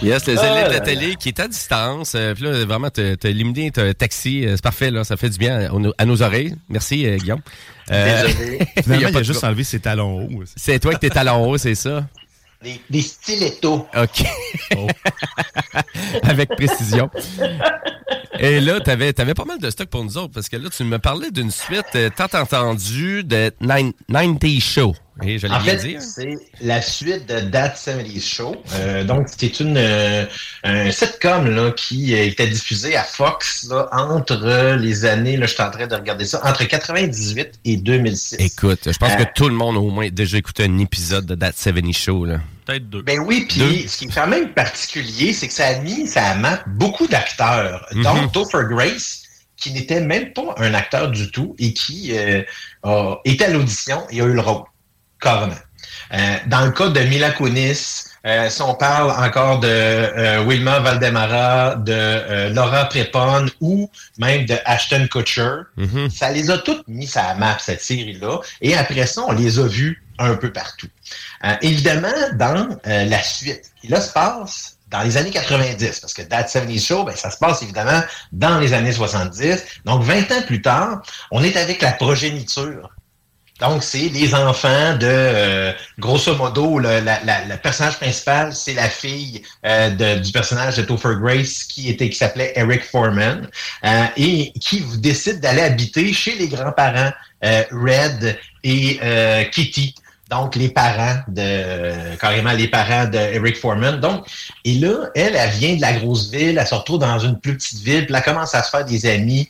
Yes, les aînés de la télé qui est à distance. Euh, puis là, vraiment, t'as éliminé un taxi. euh, C'est parfait, là. Ça fait du bien à, nos- à nos oreilles. Merci, euh, Guillaume. Euh, Désolé. Finalement, il a juste enlevé ses talons hauts. C'est toi qui t'es talon haut, c'est ça? Des, des stilettos. OK. Avec précision. Et là, tu avais, pas mal de stock pour nous autres, parce que là, tu me parlais d'une suite euh, tant entendue de Nine- 90 Show. Et je l'ai En bien fait, dit. c'est la suite de That 70 Show. Euh, donc, c'est une euh, un sitcom là, qui était diffusé à Fox là, entre les années, là, je suis en train de regarder ça, entre 98 et 2006. Écoute, je pense Euh, que tout le monde a au moins déjà écouté un épisode de That 70 Show. Là. Peut-être deux. Ben oui, puis ce qui est quand même particulier, c'est que ça a mis, ça a map beaucoup d'acteurs, Mhm. dont Topher Grace, qui n'était même pas un acteur du tout et qui euh, a été à l'audition et a eu le rôle, carrément. Euh, dans le cas de Mila Kunis, euh, si on parle encore de euh, Wilma Valdemara, de euh, Laura Prepon ou même de Ashton Kutcher, Mhm. ça les a toutes mis à la map, cette série-là. Et après ça, on les a vus un peu partout. Euh, évidemment, dans euh, la suite, qui là se passe dans les années 90, parce que That 70 Show, ben, ça se passe évidemment dans les années 70. Donc, 20 ans plus tard, on est avec la progéniture. Donc, c'est les enfants de, euh, grosso modo, le, la, la- personnage principal, c'est la fille euh, de- du personnage de Topher Grace qui était qui s'appelait Eric Foreman euh, et qui décide d'aller habiter chez les grands-parents euh, Red et Kitty. Donc, les parents de, carrément les parents de Foreman. Donc, et là, elle, elle vient de la grosse ville, elle se retrouve dans une plus petite ville, puis elle commence à se faire des amis.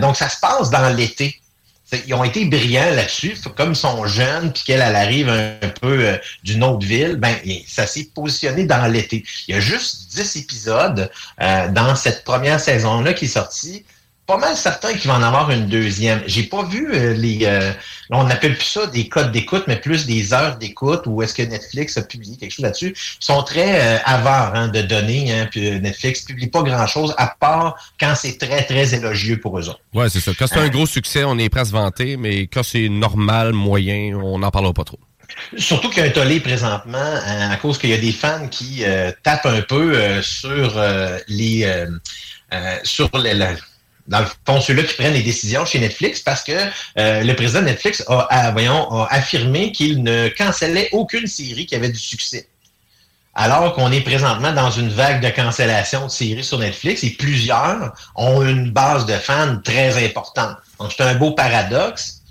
Donc, ça se passe dans l'été. Ils ont été brillants là-dessus. Comme ils sont jeunes, puis qu'elle elle arrive un peu euh, d'une autre ville, ben ça s'est positionné dans l'été. Il y a juste 10 épisodes euh, dans cette première saison-là qui est sortie. Pas mal certain qu'il va en avoir une deuxième. J'ai pas vu euh, les. euh, on n'appelle plus ça des codes d'écoute, mais plus des heures d'écoute. Ou est-ce que Netflix a publié quelque chose là-dessus Ils sont très euh, avares hein, de données. Hein, puis euh, Netflix publie pas grand-chose à part quand c'est très très élogieux pour eux autres. Ouais, c'est ça. Quand c'est un gros succès, on est prêt à se vanter, mais quand c'est normal, moyen, on n'en parlera pas trop. Surtout qu'il y a un tollé présentement euh, à cause qu'il y a des fans qui tapent un peu sur les sur les, la- dans le fond ceux-là qui prennent les décisions chez Netflix parce que euh, le président de Netflix a, affirmé qu'il ne cancellait aucune série qui avait du succès. alors qu'on est présentement dans une vague de cancellation de séries sur Netflix et plusieurs ont une base de fans très importante. Donc, c'est un beau paradoxe.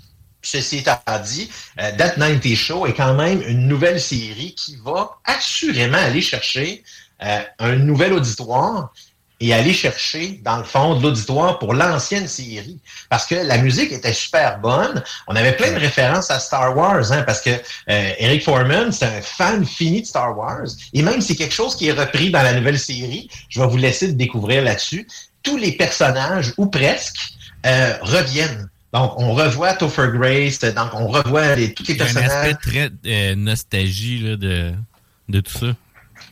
Ceci étant dit, euh, That 90 Show est quand même une nouvelle série qui va assurément aller chercher euh, un nouvel auditoire et aller chercher, dans le fond, de l'auditoire pour l'ancienne série. Parce que la musique était super bonne. On avait plein de références à Star Wars, hein, parce que euh, Eric Foreman, c'est un fan fini de Star Wars. Et même si c'est quelque chose qui est repris dans la nouvelle série, je vais vous laisser le découvrir là-dessus. Tous les personnages, ou presque, euh, reviennent. Donc, on revoit Topher Grace, donc on revoit les, tous les personnages. un aspect très euh, nostalgie là, de, de tout ça.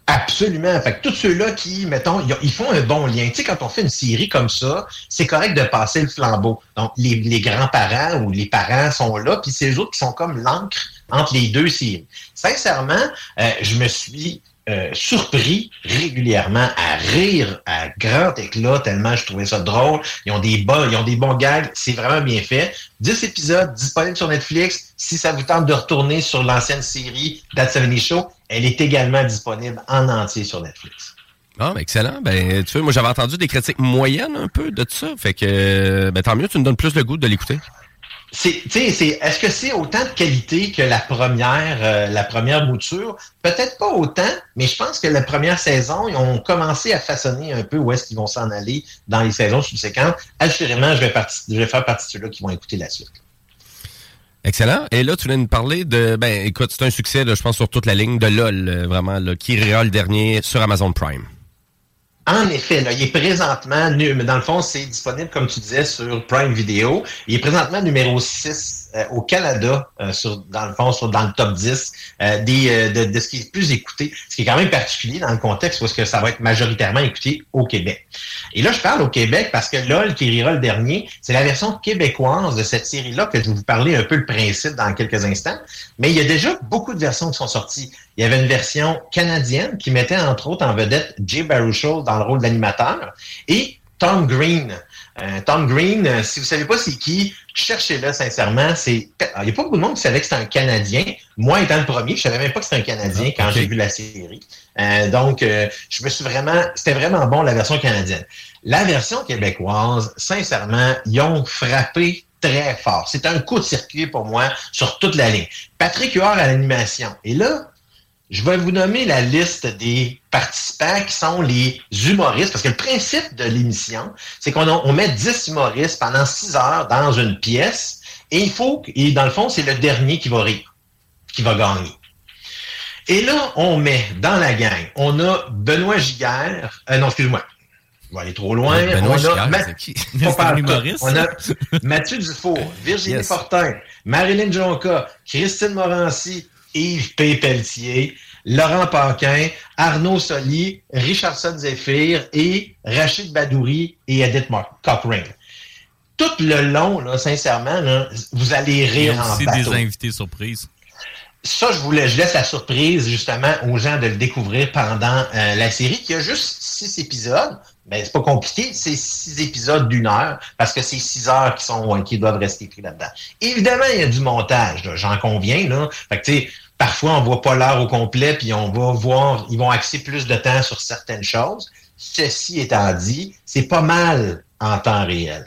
Absolument. Fait que tous ceux-là qui, mettons, ils font un bon lien. Tu sais, quand on fait une série comme ça, c'est correct de passer le flambeau. Donc, les, grands-parents ou les parents sont là, puis c'est eux autres qui sont comme l'encre entre les deux séries. Sincèrement, euh, je me suis euh, surpris régulièrement à rire à grand éclat tellement je trouvais ça drôle. Ils ont des bons, ils ont des bons gags, c'est vraiment bien fait. 10 épisodes disponibles sur Netflix. Si ça vous tente de retourner sur l'ancienne série That 70 Show, elle est également disponible en entier sur Netflix. Ah, excellent. Ben, tu vois, moi, j'avais entendu des critiques moyennes un peu de ça. Fait que, ben, tant mieux, tu me donnes plus le goût de l'écouter c'est, est-ce que c'est autant de qualité que la première, euh, la première mouture? Peut-être pas autant, mais je pense que la première saison, ils ont commencé à façonner un peu où est-ce qu'ils vont s'en aller dans les saisons subséquentes. Assurément, je vais, faire partie de ceux-là qui vont écouter la suite. Excellent. Et là, tu viens de parler de, ben, écoute, c'est un succès, je pense, sur toute la ligne de LOL, euh, vraiment, là, qui le dernier sur Amazon Prime. En effet, là, il est présentement, mais dans le fond, c'est disponible, comme tu disais, sur Prime Video. Il est présentement numéro 6 euh, au Canada, euh, sur, dans le fond, sur, dans le top 10 euh, des, de, de, ce qui est plus écouté, ce qui est quand même particulier dans le contexte parce que ça va être majoritairement écouté au Québec. Et là, je parle au Québec parce que LOL, qui rira le dernier, c'est la version québécoise de cette série-là que je vais vous parler un peu le principe dans quelques instants. Mais il y a déjà beaucoup de versions qui sont sorties. Il y avait une version canadienne qui mettait entre autres en vedette Jay Baruchel dans le rôle d'animateur et Tom Green. Euh, Tom Green, euh, si vous savez pas c'est qui, cherchez-le sincèrement. C'est, il n'y a pas beaucoup de monde qui savait que c'était un Canadien. Moi étant le premier, je savais même pas que c'était un Canadien quand j'ai vu la série. Euh, donc, je me suis vraiment, c'était vraiment bon la version canadienne. La version québécoise, sincèrement, ils ont frappé très fort. C'est un coup de circuit pour moi sur toute la ligne. Patrick Huard à l'animation. Et là, je vais vous nommer la liste des participants qui sont les humoristes, parce que le principe de l'émission, c'est qu'on on met 10 humoristes pendant 6 heures dans une pièce, et il faut, et dans le fond, c'est le dernier qui va rire, qui va gagner. Et là, on met dans la gang, on a Benoît Giguère, euh, non, excuse-moi, je vais aller trop loin. Benoît on, a on a Mathieu Dufour, Virginie Fortin, Marilyn Jonca, Christine Morancy, Yves P. Pelletier, Laurent Paquin, Arnaud Soli, Richardson Zephyr et Rachid Badouri et Edith Cochrane. Tout le long, là, sincèrement, vous allez rire en bateau. C'est des invités surprises. Ça, je voulais, je laisse la surprise justement aux gens de le découvrir pendant euh, la série qui a juste six épisodes. Mais c'est pas compliqué, c'est six épisodes d'une heure parce que c'est six heures qui sont qui doivent rester pris là-dedans. Évidemment, il y a du montage, j'en conviens là. Fait que tu sais, Parfois, on voit pas l'heure au complet, puis on va voir, ils vont axer plus de temps sur certaines choses. Ceci étant dit, c'est pas mal en temps réel.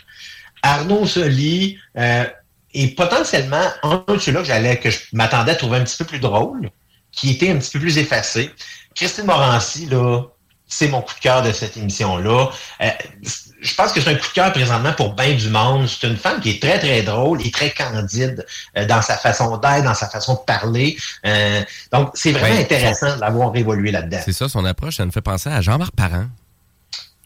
Arnaud Soli euh, est potentiellement un de ceux-là que j'allais, que je m'attendais à trouver un petit peu plus drôle, qui était un petit peu plus effacé. Christine Morancy, là, c'est mon coup de cœur de cette émission-là. Euh, je pense que c'est un coup de cœur présentement pour bien du monde. C'est une femme qui est très, très drôle et très candide euh, dans sa façon d'être, dans sa façon de parler. Euh, donc, c'est vraiment intéressant de l'avoir évolué là-dedans. C'est ça, son approche, ça me fait penser à Jean-Marc Parent.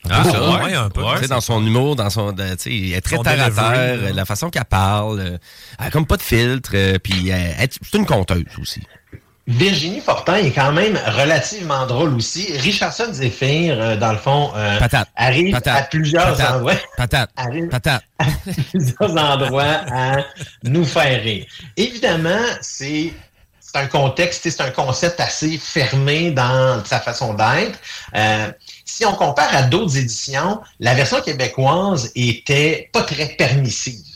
Ah, ça, ouais, un peu. dans son humour, dans son, elle est très terre à terre, la façon qu'elle parle, elle a comme pas de filtre, puis c'est une conteuse aussi. Virginie Fortin est quand même relativement drôle aussi. Richardson Zephyr, euh, dans le fond, euh, arrive à plusieurs endroits. arrive à plusieurs endroits à nous faire rire. Évidemment, c'est un contexte, c'est un concept assez fermé dans sa façon d'être. Euh, si on compare à d'autres éditions, la version québécoise était pas très permissive.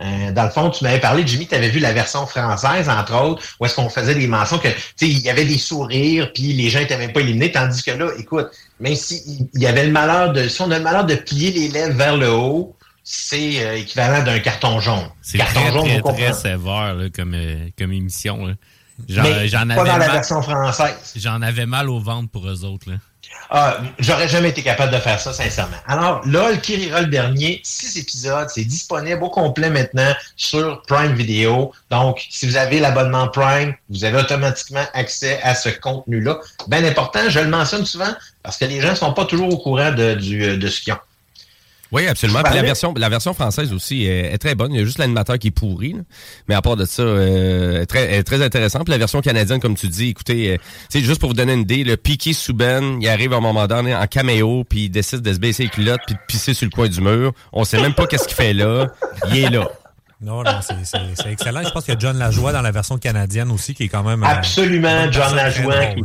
Euh, dans le fond, tu m'avais parlé, Jimmy, tu avais vu la version française, entre autres, où est-ce qu'on faisait des mentions que, tu sais, il y avait des sourires, puis les gens étaient même pas éliminés, tandis que là, écoute, même si il y avait le malheur de, si on a le malheur de plier les lèvres vers le haut, c'est euh, équivalent d'un carton jaune. C'est carton très, jaune, très, sévère là, comme, euh, comme émission. là. Mais pas avais, dans la version française. j'en avais mal au ventre pour eux autres. Là. Ah, j'aurais jamais été capable de faire ça, sincèrement. Alors, là, le qui rira le dernier, six épisodes, c'est disponible au complet maintenant sur Prime Video. Donc, si vous avez l'abonnement Prime, vous avez automatiquement accès à ce contenu-là. Bien important, je le mentionne souvent parce que les gens ne sont pas toujours au courant de, du, de ce qu'ils ont. Oui, absolument. Puis la version, la version française aussi est, est très bonne. Il y a juste l'animateur qui est pourri. là. Mais à part de ça, euh, elle est très, est très intéressante. Puis la version canadienne, comme tu dis, écoutez, euh, c'est juste pour vous donner une idée, le Piqué Souben, il arrive à un moment donné en caméo, puis il décide de se baisser les culottes puis de pisser sur le coin du mur. On sait même pas qu'est-ce qu'il fait là. Il est là. Non, non, c'est- c'est c'est excellent. Je pense qu'il y a John Lajoie dans la version canadienne aussi, qui est quand même. euh, Absolument, John Lajoie. qui.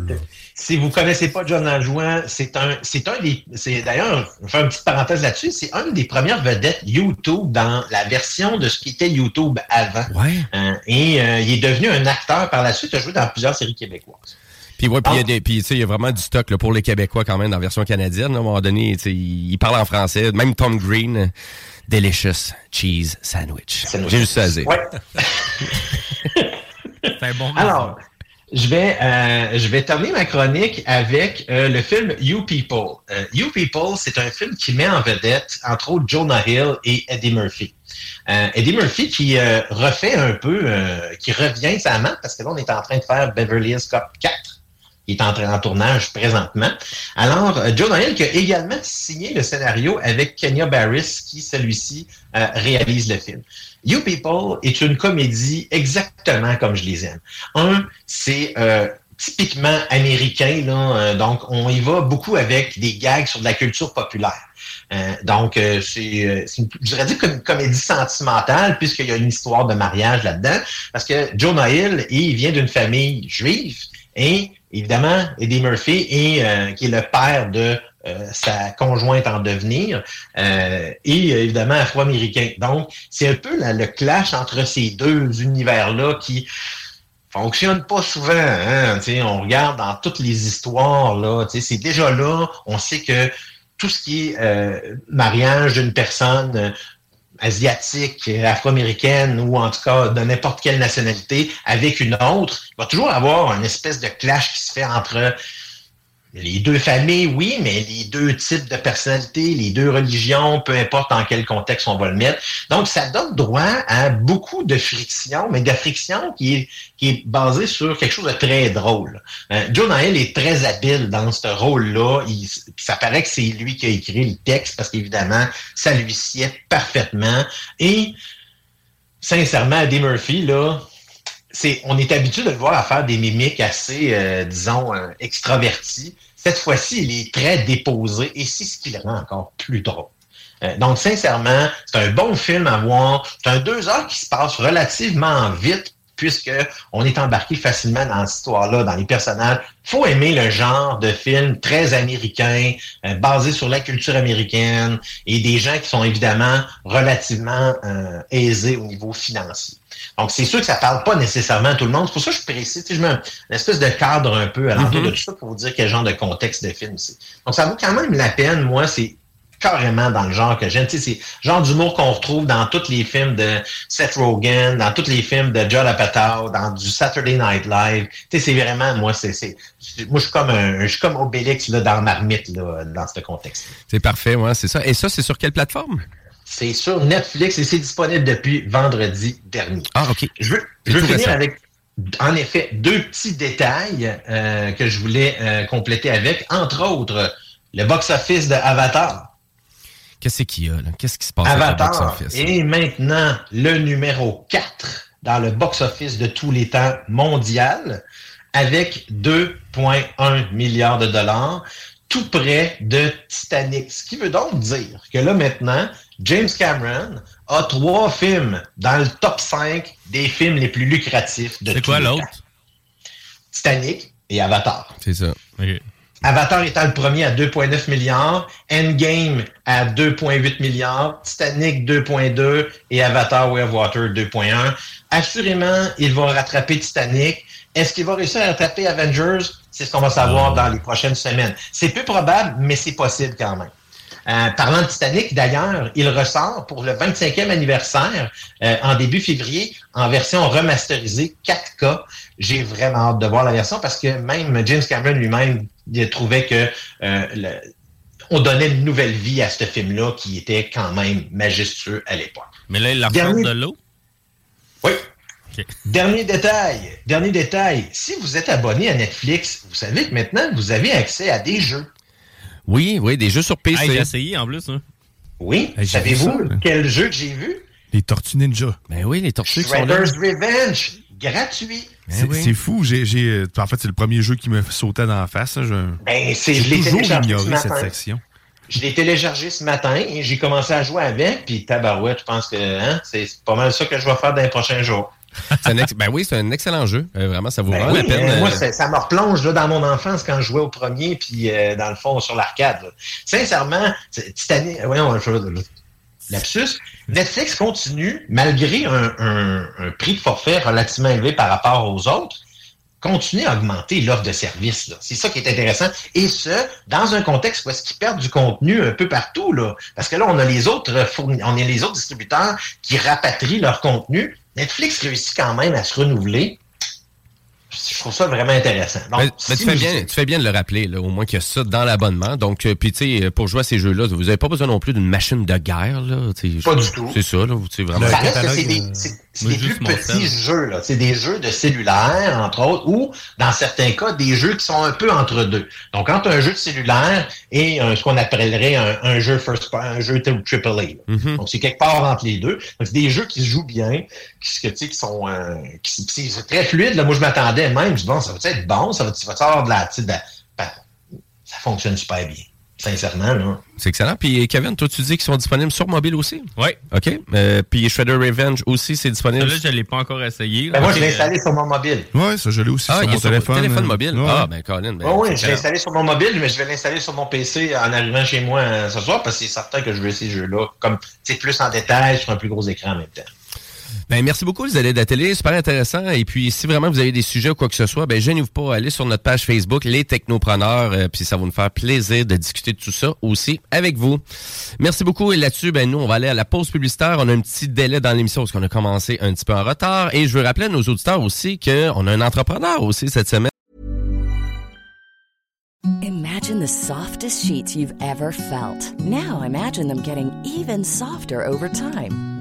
Si vous connaissez pas John Lajoie, c'est un, c'est un des, c'est d'ailleurs, je vais faire une petite parenthèse là-dessus, c'est une des premières vedettes YouTube dans la version de ce qui était YouTube avant. Ouais. Euh, et euh, il est devenu un acteur par la suite, il a joué dans plusieurs séries québécoises. Puis ouais, puis il y a Ah. des, puis tu sais, il y a vraiment du stock là, pour les Québécois quand même dans la version canadienne. là. à un moment donné, il parle en français. Même Tom Green, delicious cheese sandwich. Sandwich. J'ai juste ça à dire. Ouais. C'est un bon Alors, je vais, euh, je vais terminer ma chronique avec euh, le film You People. Euh, you People, c'est un film qui met en vedette, entre autres, Jonah Hill et Eddie Murphy. Euh, Eddie Murphy qui euh, refait un peu, euh, qui revient sa main, parce que là, on est en train de faire Beverly Hills Cop 4 qui est en en tournage présentement. Alors, euh, Jonah Hill qui a également signé le scénario avec Kenya Barris, qui, celui-ci, euh, réalise le film. You People est une comédie exactement comme je les aime. Un, c'est euh, typiquement américain, là, euh, donc on y va beaucoup avec des gags sur de la culture populaire. Donc, c'est, euh, je dirais dire comme une comédie sentimentale, puisqu'il y a une histoire de mariage là-dedans, parce que Jonah Hill, il vient d'une famille juive, et évidemment, Eddie Murphy, est, euh, qui est le père de euh, sa conjointe en devenir, euh, et euh, évidemment afro-américain. Donc, c'est un peu le clash entre ces deux univers-là qui fonctionne pas souvent. Hein? On regarde dans toutes les histoires, là, c'est déjà là, on sait que tout ce qui est euh, mariage d'une personne asiatique, euh, afro-américaine ou en tout cas de n'importe quelle nationalité avec une autre, il va toujours avoir une espèce de clash qui se fait entre les deux familles, oui, mais les deux types de personnalités, les deux religions, peu importe en quel contexte on va le mettre. Donc, ça donne droit à beaucoup de friction, mais de friction qui est, qui basée sur quelque chose de très drôle. Euh, Hill est très habile dans ce rôle-là. Ça paraît que c'est lui qui a écrit le texte parce qu'évidemment, ça lui sied parfaitement. Et sincèrement, Eddie Murphy, là, on est habitué de le voir à faire des mimiques assez, euh, disons, euh, extraverties. Cette fois-ci, il est très déposé et c'est ce qui le rend encore plus drôle. Euh, donc, sincèrement, c'est un bon film à voir. C'est un deux heures qui se passe relativement vite puisque on est embarqué facilement dans cette histoire-là, dans les personnages. faut aimer le genre de film très américain, euh, basé sur la culture américaine et des gens qui sont évidemment relativement euh, aisés au niveau financier. Donc, c'est sûr que ça parle pas nécessairement à tout le monde. C'est pour ça que je précise, je mets un- une espèce de cadre un peu à l'entour de tout ça pour vous dire quel genre de contexte de film c'est. Donc, ça vaut quand même la peine. Moi, c'est carrément dans le genre que j'aime. Tu sais, c'est le genre d'humour qu'on retrouve dans tous les films de Seth Rogen, dans tous les films de Judd Apatow, dans du Saturday Night Live. Tu sais, c'est vraiment, moi, c'est, moi, je suis comme un, je suis comme Obélix, là, dans Marmite, là, dans ce contexte. C'est parfait, ouais, c'est ça. Et ça, c'est sur quelle plateforme? C'est sur Netflix et c'est disponible depuis vendredi dernier. Ah, OK. Je veux, je veux finir récent. avec, en effet, deux petits détails euh, que je voulais euh, compléter avec, entre autres, le box-office de Avatar. Qu'est-ce qu'il y a, là? Qu'est-ce qui se passe Avatar box-office? est maintenant le numéro 4 dans le box-office de tous les temps mondial avec 2,1 milliards de dollars, tout près de Titanic. Ce qui veut donc dire que là maintenant, James Cameron a trois films dans le top 5 des films les plus lucratifs de C'est tous quoi les l'autre? temps. Titanic et Avatar. C'est ça. Ok. Avatar étant le premier à 2,9 milliards, Endgame à 2,8 milliards, Titanic 2,2 et Avatar Way of Water 2,1. Assurément, il va rattraper Titanic. Est-ce qu'il va réussir à rattraper Avengers? C'est ce qu'on va savoir dans les prochaines semaines. C'est peu probable, mais c'est possible quand même. Euh, parlant de Titanic, d'ailleurs, il ressort pour le 25e anniversaire euh, en début février en version remasterisée 4K. J'ai vraiment hâte de voir la version parce que même James Cameron lui-même trouvait que euh, le, on donnait une nouvelle vie à ce film-là qui était quand même majestueux à l'époque. Mais là, il la Dernier- de l'eau? Oui. Dernier détail, dernier détail. Si vous êtes abonné à Netflix, vous savez que maintenant vous avez accès à des jeux. Oui, oui, des jeux sur PC. Ah, j'ai essayé en plus. Hein. Oui. Hey, vu Savez-vous quel jeu que j'ai vu? Les Tortues Ninja. ben oui, les tortues qui sont là. Shredder's Revenge, gratuit. Ben C'est oui. fou. Euh, en fait, c'est le premier jeu qui me sautait dans la face. hein. Je- Ben, J'ai l'ai toujours téléchargé ce ignoré cette matin. section. Je l'ai téléchargé ce matin et j'ai commencé à jouer avec, puis tabarouette, je pense que hein, c'est pas mal ça que je vais faire dans les prochains jours. C'est un ex- Ben oui, c'est un excellent jeu. Euh, vraiment, ça vaut Ben vraiment oui, la peine. euh, moi, euh, ça, me replonge là, dans mon enfance quand je jouais au premier, puis euh, dans le fond, sur l'arcade. Sincèrement, c'est- Titanic, voyons, je, lapsus, Netflix continue, malgré un, prix de forfait relativement élevé par rapport aux autres, continue à augmenter l'offre de services. C'est ça qui est intéressant. Et ce, dans un contexte où est-ce qu'ils perdent du contenu un peu partout. Là. Parce que là, on a les autres fourni- on a les autres distributeurs qui rapatrient leur contenu. Netflix réussit quand même à se renouveler. Je trouve ça vraiment intéressant. Donc, Ben, ben, tu, fais vous- bien, tu fais bien de le rappeler, là, au moins qu'il y a ça dans l'abonnement. Donc, euh, puis tu sais, pour jouer à ces jeux-là, vous n'avez pas besoin non plus d'une machine de guerre. Là, tu sais, Pas du tout. C'est ça, là, tu sais, vraiment. Ça reste que catalogue, c'est des, euh, c'est- des plus petits jeux. là. C'est des jeux de cellulaire, entre autres, ou, dans certains cas, des jeux qui sont un peu entre deux. Donc, entre un jeu de cellulaire et un- ce qu'on appellerait un, un jeu first un jeu triple A. Mhm. Donc, c'est quelque part entre les deux. Donc, c'est des jeux qui se jouent bien, qui, sais, qui sont euh, qui, c'est très fluide. Là. Moi, je m'attendais même. Je dis, bon, ça va être bon? Ça va, vas avoir de la... de la- ben, ça fonctionne super bien. Sincèrement, là. C'est excellent. Puis, Kevin, toi, tu dis qu'ils sont disponibles sur mobile aussi? Ouais. OK. Euh, puis, Shredder Revenge aussi, c'est disponible. Là, je l'ai pas encore essayé. Ben, moi, je l'ai installé sur mon mobile. Ouais, ça, je l'ai aussi Ah, sur mon téléphone. téléphone mobile. ouais. Ah, ben, Colin. Ben, Oui, oui, c'est je l'ai installé sur mon mobile, mais je vais l'installer sur mon PC en arrivant chez moi euh, ce soir parce que c'est certain que je veux essayer ce jeu-là, comme c'est plus en détail sur un plus gros écran en même temps. Ben, merci beaucoup, les allées de la télé. Super intéressant. Et puis, si vraiment vous avez des sujets ou quoi que ce soit, ben, gênez-vous pas. Allez sur notre page Facebook, Les Technopreneurs. euh, puis, ça va nous faire plaisir de discuter de tout ça aussi avec vous. Merci beaucoup. Et là-dessus, ben, nous, on va aller à la pause publicitaire. On a un petit délai dans l'émission parce qu'on a commencé un petit peu en retard. Et je veux rappeler à nos auditeurs aussi qu'on a un entrepreneur aussi cette semaine. Imagine the softest sheets you've ever felt. Now imagine them getting even softer over time.